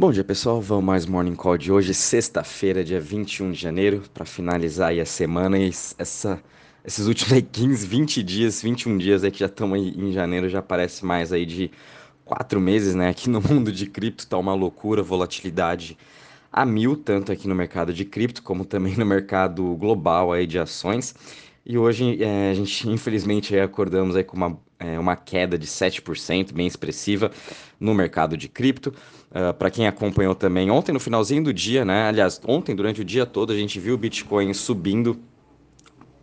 Bom dia pessoal, vamos mais Morning Call de hoje, sexta-feira, dia 21 de janeiro, para finalizar aí a semana e essa, esses últimos aí 15, 20 dias, 21 dias aí que já estamos aí em janeiro, já parece mais aí de quatro meses, né? Aqui no mundo de cripto tá uma loucura, volatilidade a mil, tanto aqui no mercado de cripto como também no mercado global aí de ações. E hoje é, a gente, infelizmente, acordamos aí com uma, é, uma queda de 7%, bem expressiva, no mercado de cripto. Uh, ah, Para quem acompanhou também, ontem no finalzinho do dia, né? Aliás, ontem durante o dia todo a gente viu o Bitcoin subindo,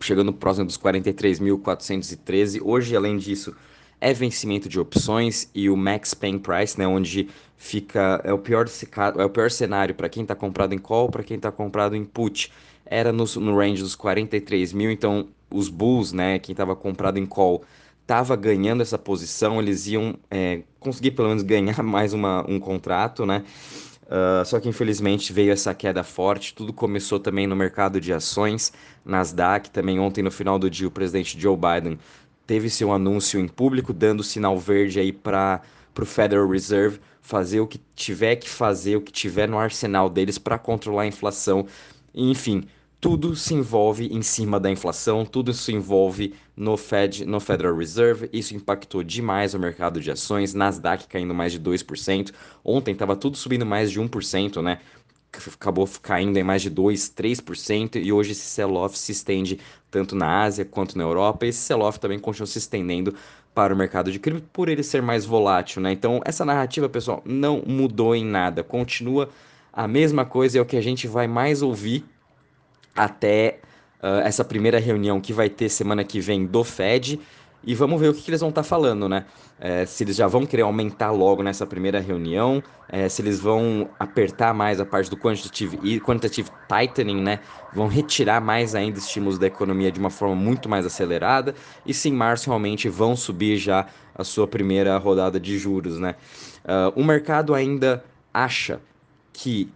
chegando próximo dos 43.413. Hoje, além disso, é vencimento de opções e o max paying price, né, onde fica é o pior é o pior cenário para quem está comprado em call, para quem está comprado em put era no, no range dos 43 mil, então os Bulls, né, quem estava comprado em call, estava ganhando essa posição, eles iam é, conseguir pelo menos ganhar mais uma, um contrato, né? Uh, só que infelizmente veio essa queda forte. Tudo começou também no mercado de ações, Nasdaq. Também ontem, no final do dia, o presidente Joe Biden teve seu anúncio em público, dando sinal verde aí para o Federal Reserve fazer o que tiver que fazer, o que tiver no arsenal deles para controlar a inflação, enfim, tudo se envolve em cima da inflação, tudo se envolve no Fed, no Federal Reserve. Isso impactou demais o mercado de ações, Nasdaq caindo mais de 2%. Ontem estava tudo subindo mais de 1%, né? Acabou caindo em mais de 2, 3%, e hoje esse sell-off se estende tanto na Ásia quanto na Europa. Esse sell-off também continua se estendendo para o mercado de cripto por ele ser mais volátil, né? Então, essa narrativa, pessoal, não mudou em nada, continua a mesma coisa é o que a gente vai mais ouvir até uh, essa primeira reunião que vai ter semana que vem do Fed. E vamos ver o que, que eles vão estar tá falando, né? É, se eles já vão querer aumentar logo nessa primeira reunião, é, se eles vão apertar mais a parte do quantitative e quantitative tightening, né? Vão retirar mais ainda estímulos da economia de uma forma muito mais acelerada, e se em março realmente vão subir já a sua primeira rodada de juros, né? Uh, o mercado ainda acha que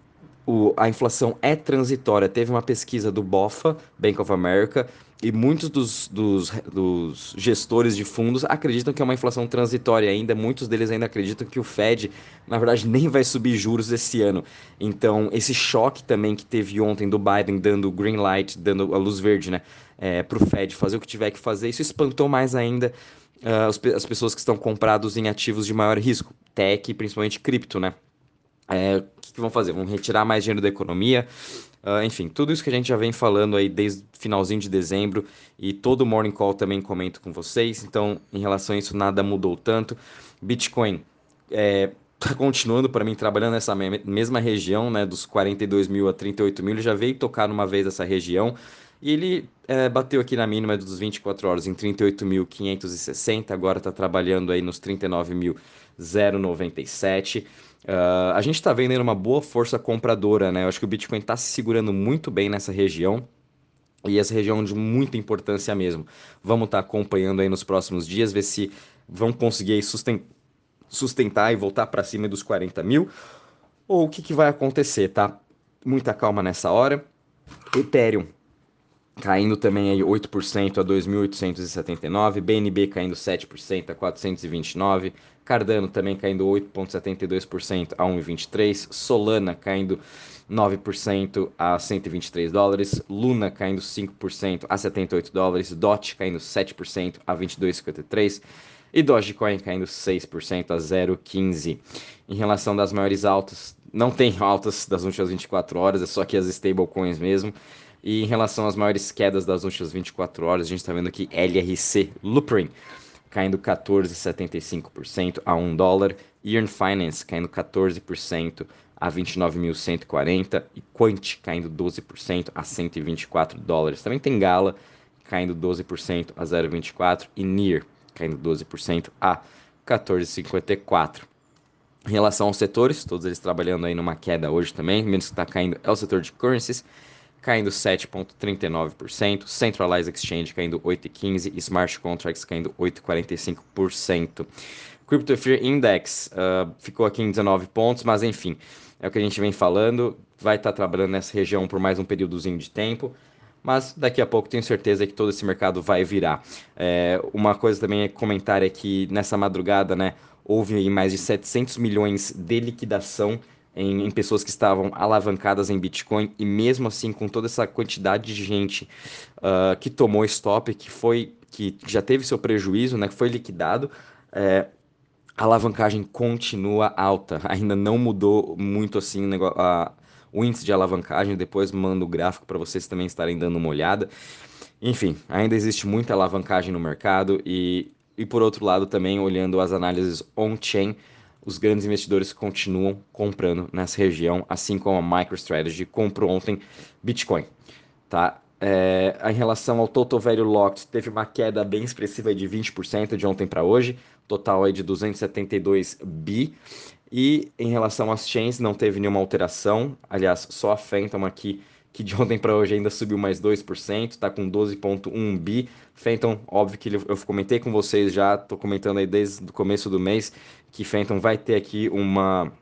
o, a inflação é transitória. Teve uma pesquisa do BOFA, Bank of America, e muitos dos, dos, dos, gestores de fundos acreditam que é uma inflação transitória ainda. Muitos deles ainda acreditam que o Fed, na verdade, nem vai subir juros esse ano. Então, esse choque também que teve ontem do Biden dando green light, dando a luz verde, né, é, para o Fed fazer o que tiver que fazer, isso espantou mais ainda uh, as, as pessoas que estão comprados em ativos de maior risco, tech principalmente cripto, né? É, o que, que, vão fazer? Vão retirar mais dinheiro da economia. Uh, enfim, tudo isso que a gente já vem falando aí desde finalzinho de dezembro e todo o Morning Call também comento com vocês. Então, em relação a isso, nada mudou tanto. Bitcoin é, tá continuando para mim trabalhando nessa mesma região, né, dos 42 mil a 38 mil. Já veio tocar uma vez essa região e ele é, bateu aqui na mínima dos 24 horas em 38.560. Agora está trabalhando aí nos 39.097. Uh, a gente está vendo uma boa força compradora, né? Eu acho que o Bitcoin está se segurando muito bem nessa região. E essa região de muita importância mesmo. Vamos estar tá acompanhando aí nos próximos dias, ver se vão conseguir sustentar e voltar para cima dos 40 mil. Ou o que, que vai acontecer, tá? Muita calma nessa hora. Ethereum caindo também aí 8% a 2.879, BNB caindo 7% a 429, Cardano também caindo 8,72% a 1,23, Solana caindo 9% a 123 dólares, Luna caindo 5% a 78 dólares, DOT caindo 7% a 22,53 e Dogecoin caindo 6% a 0,15. Em relação das maiores altas, não tem altas das últimas 24 horas, é só que as stablecoins mesmo. E em relação às maiores quedas das últimas 24 horas, a gente está vendo aqui LRC Luprin caindo 14,75% a 1 dólar, Earn Finance caindo 14% a 29.140 e Quant caindo 12% a 124 dólares. Também tem Gala caindo 12% a 0,24 e NIR caindo 12% a 14,54. Em relação aos setores, todos eles trabalhando aí numa queda hoje também, menos que está caindo é o setor de currencies, caindo 7,39%, Centralized Exchange caindo 8,15% e Smart Contracts caindo 8,45%. Crypto Fear Index uh, ficou aqui em 19 pontos, mas enfim, é o que a gente vem falando, vai estar tá trabalhando nessa região por mais um períodozinho de tempo, mas daqui a pouco tenho certeza que todo esse mercado vai virar. É, uma coisa também é comentar é que nessa madrugada, né, houve mais de 700 milhões de liquidação em, em, pessoas que estavam alavancadas em Bitcoin e mesmo assim com toda essa quantidade de gente uh, que tomou stop, que foi que já teve seu prejuízo, né, que foi liquidado, é, a alavancagem continua alta, ainda não mudou muito assim o, negócio, a, o índice de alavancagem. Depois mando o gráfico para vocês também estarem dando uma olhada. Enfim, ainda existe muita alavancagem no mercado e, e por outro lado também olhando as análises on-chain, os grandes investidores continuam comprando nessa região, assim como a MicroStrategy comprou ontem Bitcoin, tá? É, em relação ao Total Value Locked, teve uma queda bem expressiva de 20% de ontem para hoje, total aí de 272 bi. E em relação às chains, não teve nenhuma alteração. Aliás, só a Phantom aqui, que de ontem para hoje ainda subiu mais 2%, está com 12,1 bi. Phantom, óbvio que eu comentei com vocês já, estou comentando aí desde o começo do mês, que Phantom vai ter aqui uma,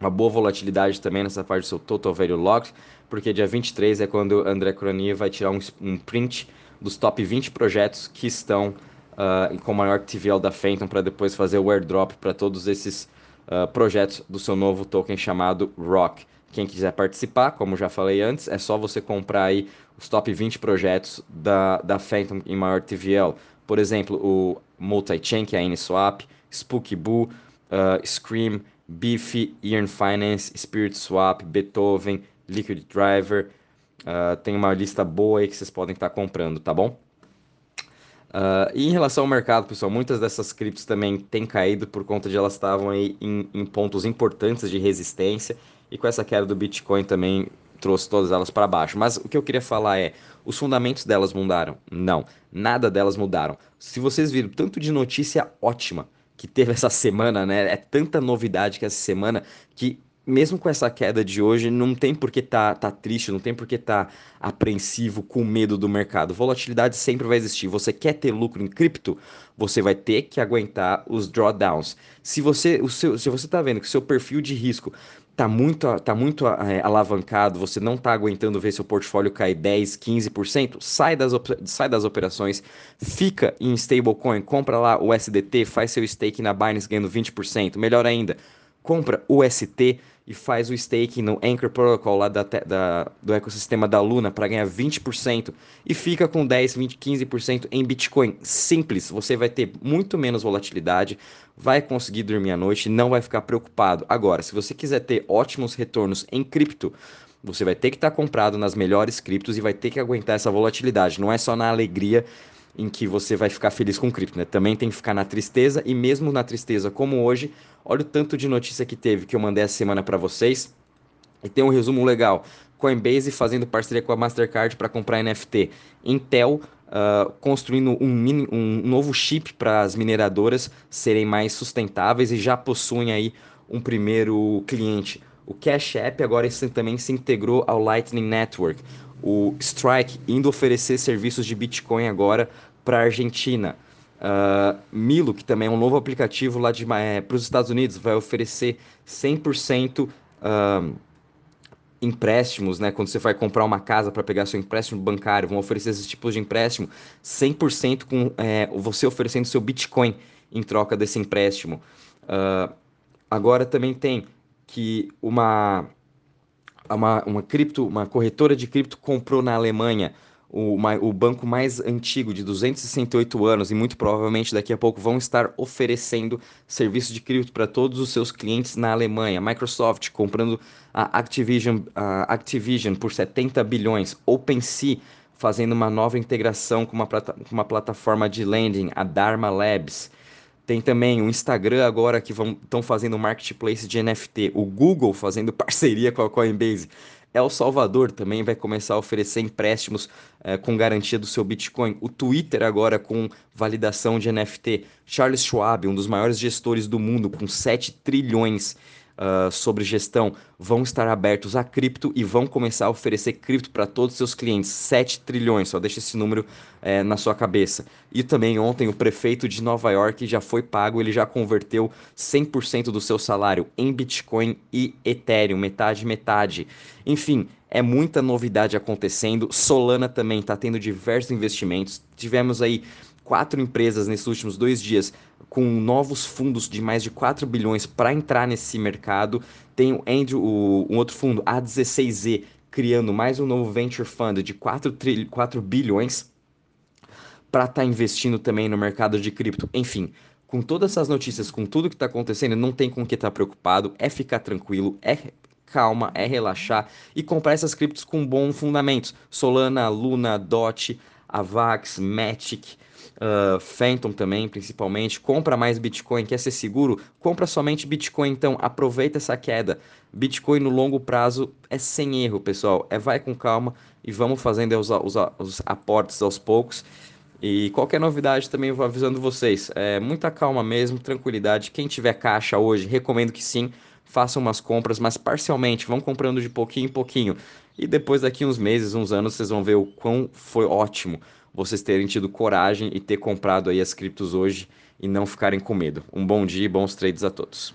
uma boa volatilidade também nessa parte do seu Total Value Locked, porque dia 23 é quando André Cronier vai tirar um, um print dos top 20 projetos que estão uh, com maior TVL da Phantom para depois fazer o airdrop para todos esses uh, projetos do seu novo token chamado Rock. Quem quiser participar, como já falei antes, é só você comprar aí os top 20 projetos da, da Phantom em maior TVL. Por exemplo, o Multi-Chain, que é a Uniswap, Spooky Boo, uh, Scream, Beefy, Earn Finance, Spirit Swap, Beethoven, Liquid Driver. Uh, tem uma lista boa aí que vocês podem estar comprando, tá bom? Uh, e em relação ao mercado, pessoal, muitas dessas criptos também têm caído por conta de elas estavam aí em, em pontos importantes de resistência e com essa queda do Bitcoin também trouxe todas elas para baixo. Mas o que eu queria falar é, os fundamentos delas mudaram? Não, nada delas mudaram. Se vocês viram tanto de notícia ótima que teve essa semana, né? É tanta novidade que essa semana que mesmo com essa queda de hoje, não tem por que tá, tá triste, não tem por que tá apreensivo, com medo do mercado. Volatilidade sempre vai existir. Você quer ter lucro em cripto, você vai ter que aguentar os drawdowns. Se você, o seu, se você tá vendo que o seu perfil de risco tá muito, tá muito é, alavancado, você não tá aguentando ver seu portfólio cair 10, 15%, sai das, sai das operações, fica em stablecoin, compra lá o SDT, faz seu stake na Binance ganhando 20%. Melhor ainda, compra o ST e faz o staking no Anchor Protocol lá da, da do ecossistema da Luna para ganhar 20% e fica com 10, 20, 15% em Bitcoin. Simples, você vai ter muito menos volatilidade, vai conseguir dormir à noite não vai ficar preocupado. Agora, se você quiser ter ótimos retornos em cripto, você vai ter que estar tá comprado nas melhores criptos e vai ter que aguentar essa volatilidade. Não é só na alegria em que você vai ficar feliz com cripto, né? Também tem que ficar na tristeza e mesmo na tristeza como hoje, olha o tanto de notícia que teve que eu mandei essa semana para vocês. E tem um resumo legal. Coinbase fazendo parceria com a Mastercard para comprar NFT. Intel uh, construindo um, mini, um novo chip para as mineradoras serem mais sustentáveis e já possuem aí um primeiro cliente. O Cash App agora também se integrou ao Lightning Network o Strike indo oferecer serviços de Bitcoin agora para a Argentina. Uh, Milo, que também é um novo aplicativo lá é, para os Estados Unidos, vai oferecer 100% uh, empréstimos, né? Quando você vai comprar uma casa para pegar seu empréstimo bancário, vão oferecer esses tipos de empréstimo 100% com é, você oferecendo seu Bitcoin em troca desse empréstimo. Uh, agora também tem que uma uma, uma cripto, uma corretora de cripto comprou na Alemanha o, o banco mais antigo de 268 anos e muito provavelmente daqui a pouco vão estar oferecendo serviço de cripto para todos os seus clientes na Alemanha. Microsoft comprando a Activision, a Activision por 70 bilhões. OpenSea fazendo uma nova integração com uma, com uma plataforma de lending, a Dharma Labs. Tem também o Instagram agora que estão fazendo marketplace de NFT. O Google fazendo parceria com a Coinbase. El Salvador também vai começar a oferecer empréstimos eh, com garantia do seu Bitcoin. O Twitter agora com validação de NFT. Charles Schwab, um dos maiores gestores do mundo, com 7 trilhões uh, sobre gestão vão estar abertos a cripto e vão começar a oferecer cripto para todos os seus clientes. 7 trilhões, só deixa esse número é, na sua cabeça. E também ontem o prefeito de Nova York já foi pago, ele já converteu 100% do seu salário em Bitcoin e Ethereum, metade, metade. Enfim, é muita novidade acontecendo. Solana também está tendo diversos investimentos. Tivemos aí quatro empresas nesses últimos dois dias com novos fundos de mais de 4 bilhões para entrar nesse mercado. Tem o Andrew, o, um outro fundo, A16Z, criando mais um novo venture fund de 4, trilho, 4 bilhões para estar tá investindo também no mercado de cripto. Enfim, com todas essas notícias, com tudo que está acontecendo, não tem com que estar tá preocupado, é ficar tranquilo, é calma, é relaxar e comprar essas criptos com bons fundamentos. Solana, Luna, DOT, Avax, Matic, uh, Phantom também, principalmente. Compra mais Bitcoin, quer ser seguro? Compra somente Bitcoin, então aproveita essa queda. Bitcoin no longo prazo é sem erro, pessoal. É vai com calma e vamos fazendo os, os, os aportes aos poucos. E qualquer novidade também vou avisando vocês. É muita calma mesmo, tranquilidade. Quem tiver caixa hoje, recomendo que sim, façam umas compras, mas parcialmente, vão comprando de pouquinho em pouquinho. E depois daqui uns meses, uns anos, vocês vão ver o quão foi ótimo vocês terem tido coragem e ter comprado aí as criptos hoje e não ficarem com medo. Um bom dia e bons trades a todos.